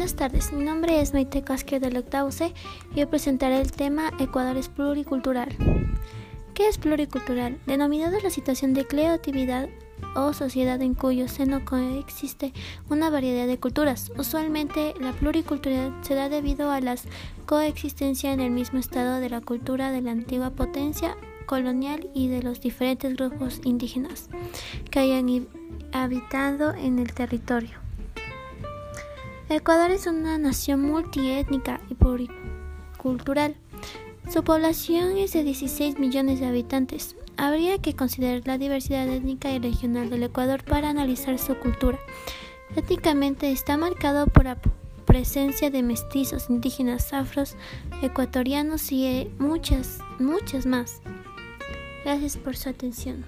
Buenas tardes, mi nombre es Maite Casquer del octavo C y hoy presentaré el tema Ecuador es pluricultural. ¿Qué es pluricultural? Denominado la situación de creatividad o sociedad en cuyo seno coexiste una variedad de culturas. Usualmente la pluriculturalidad se da debido a la coexistencia en el mismo estado de la cultura de la antigua potencia colonial y de los diferentes grupos indígenas que hayan habitado en el territorio. Ecuador es una nación multiétnica y pluricultural. Su población es de 16 millones de habitantes. Habría que considerar la diversidad étnica y regional del Ecuador para analizar su cultura. Étnicamente está marcado por la presencia de mestizos, indígenas, afros, ecuatorianos y eh, muchas, muchas más. Gracias por su atención.